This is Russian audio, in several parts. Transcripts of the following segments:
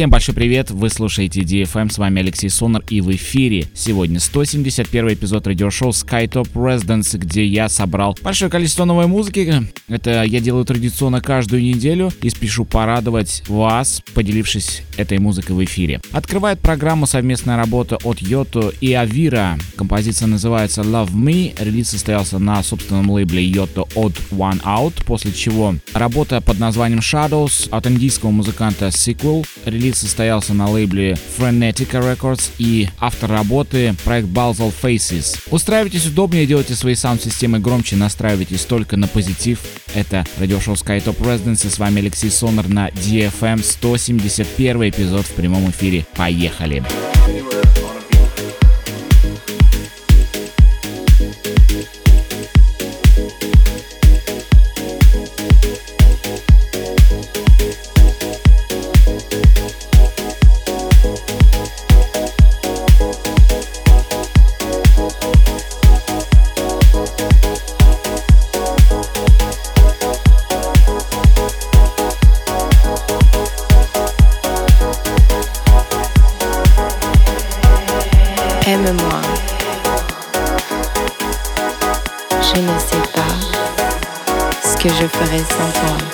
Всем большой привет, вы слушаете DFM, с вами Алексей Сонар и в эфире сегодня 171 эпизод радиошоу SkyTop Residence, где я собрал большое количество новой музыки. Это я делаю традиционно каждую неделю и спешу порадовать вас, поделившись этой музыкой в эфире. Открывает программу совместная работа от Йото и Авира. Композиция называется Love Me, релиз состоялся на собственном лейбле Йото от One Out, после чего работа под названием Shadows от индийского музыканта Sequel Релиз состоялся на лейбле Frenetica Records и автор работы проект Balsal Faces. Устраивайтесь удобнее, делайте свои саунд-системы громче, настраивайтесь только на позитив. Это радиошоу SkyTop Residence, с вами Алексей Сонар на DFM 171 эпизод в прямом эфире. Поехали! Поехали! ferai sans toi.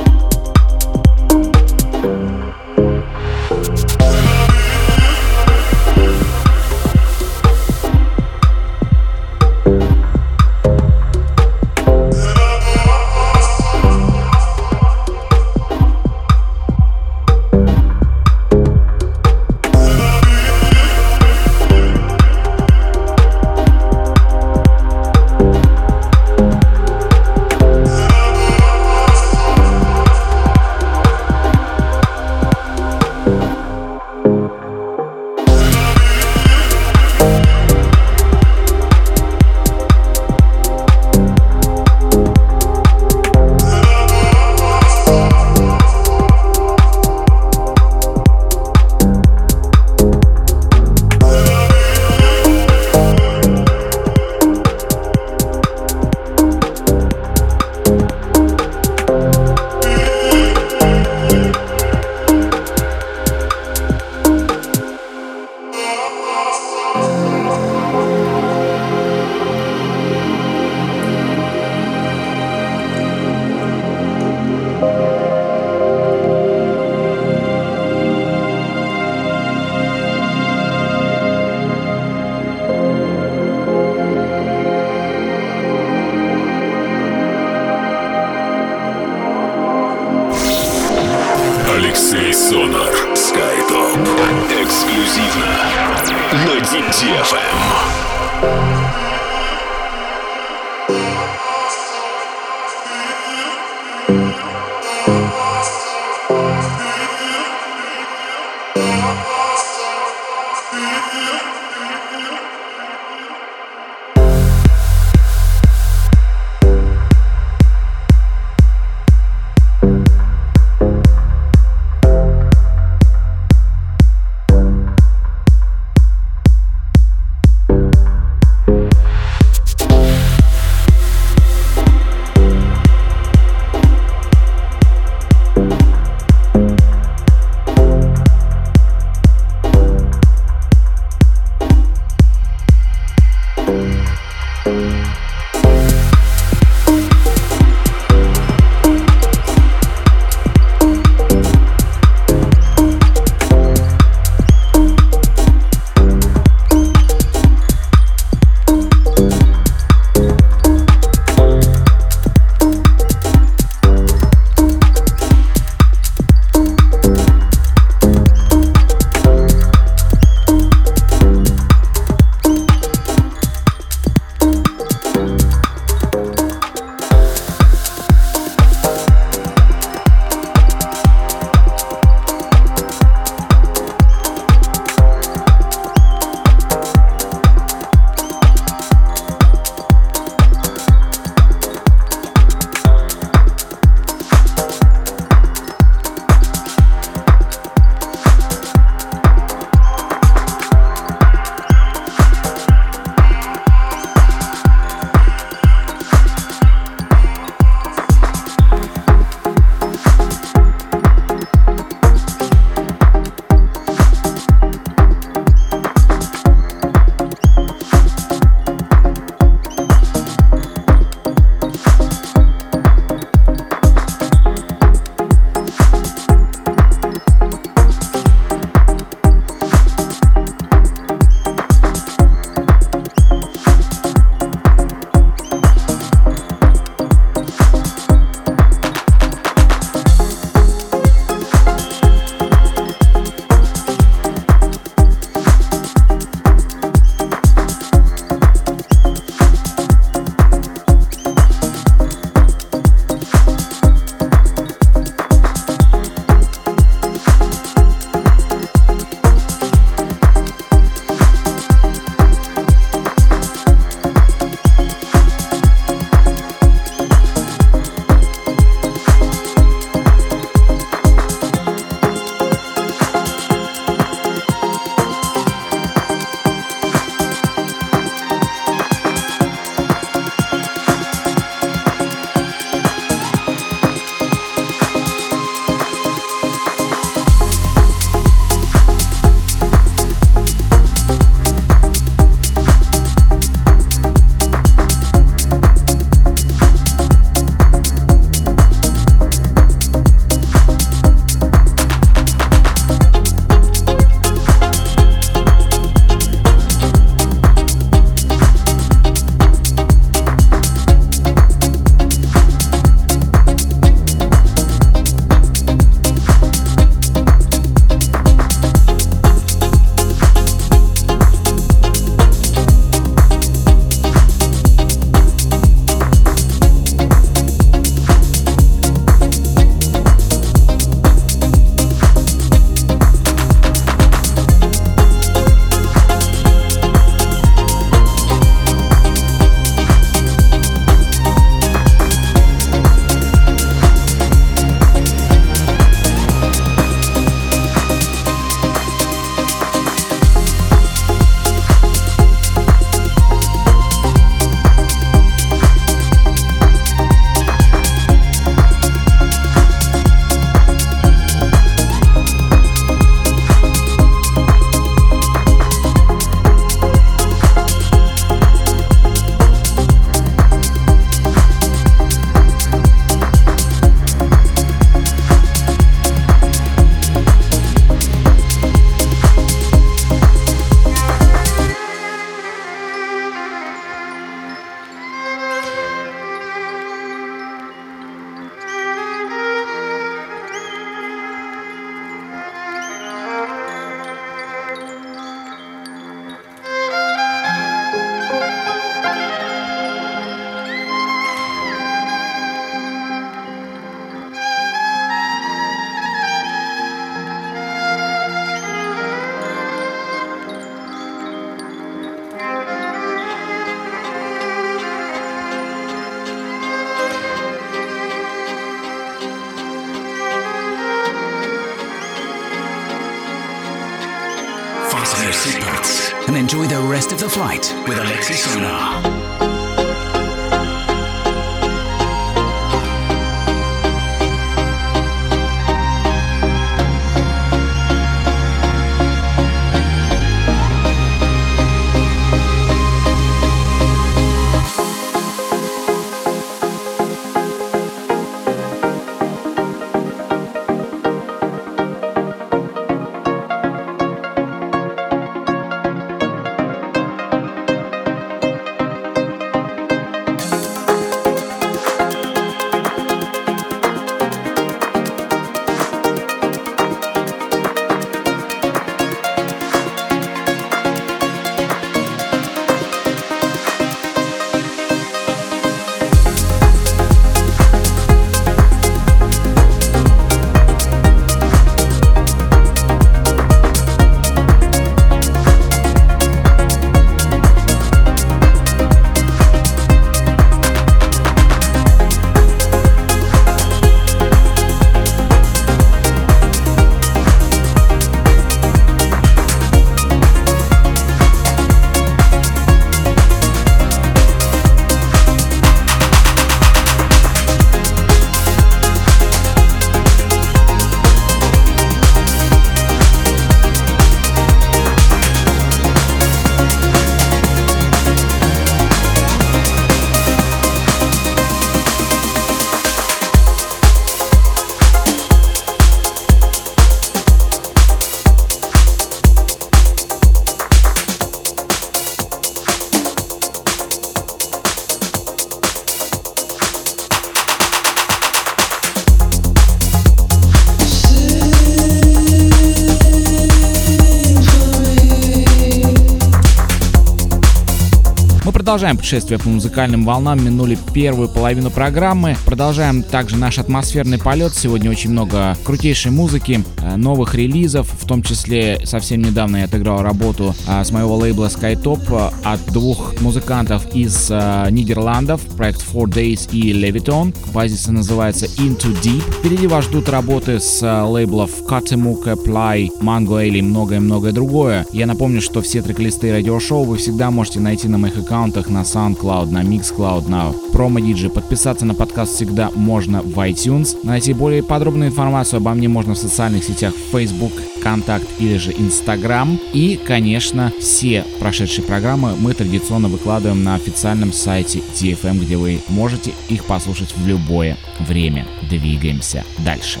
Продолжаем путешествие по музыкальным волнам, минули первую половину программы. Продолжаем также наш атмосферный полет. Сегодня очень много крутейшей музыки, э, новых релизов, в том числе совсем недавно я отыграл работу э, с моего лейбла Skytop э, от двух музыкантов из Нидерландов, проект Four Days и Leviton. Композиция называется Into Deep. Впереди вас ждут работы с лейблов Katemuk, Apply, Mango Ale и многое-многое другое. Я напомню, что все трек-листы радиошоу вы всегда можете найти на моих аккаунтах аккаунтах на SoundCloud, на Mixcloud, на Promo DJ. Подписаться на подкаст всегда можно в iTunes. Найти более подробную информацию обо мне можно в социальных сетях Facebook, Контакт или же Instagram. И, конечно, все прошедшие программы мы традиционно выкладываем на официальном сайте DFM, где вы можете их послушать в любое время. Двигаемся дальше.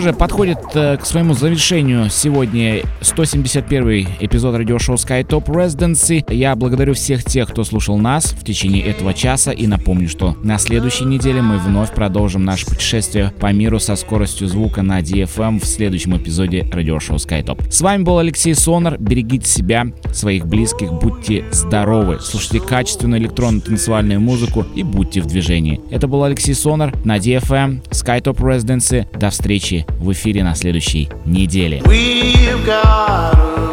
Же, подходит э, к своему завершению сегодня 171 эпизод радиошоу SkyTop Residency. Я благодарю всех тех, кто слушал нас в течение этого часа и напомню, что на следующей неделе мы вновь продолжим наше путешествие по миру со скоростью звука на DFM в следующем эпизоде радиошоу SkyTop. С вами был Алексей Сонар. Берегите себя, своих близких, будьте здоровы, слушайте качественную электронно-танцевальную музыку и будьте в движении. Это был Алексей Сонар на DFM SkyTop Residency. До встречи в эфире на следующей неделе. We've got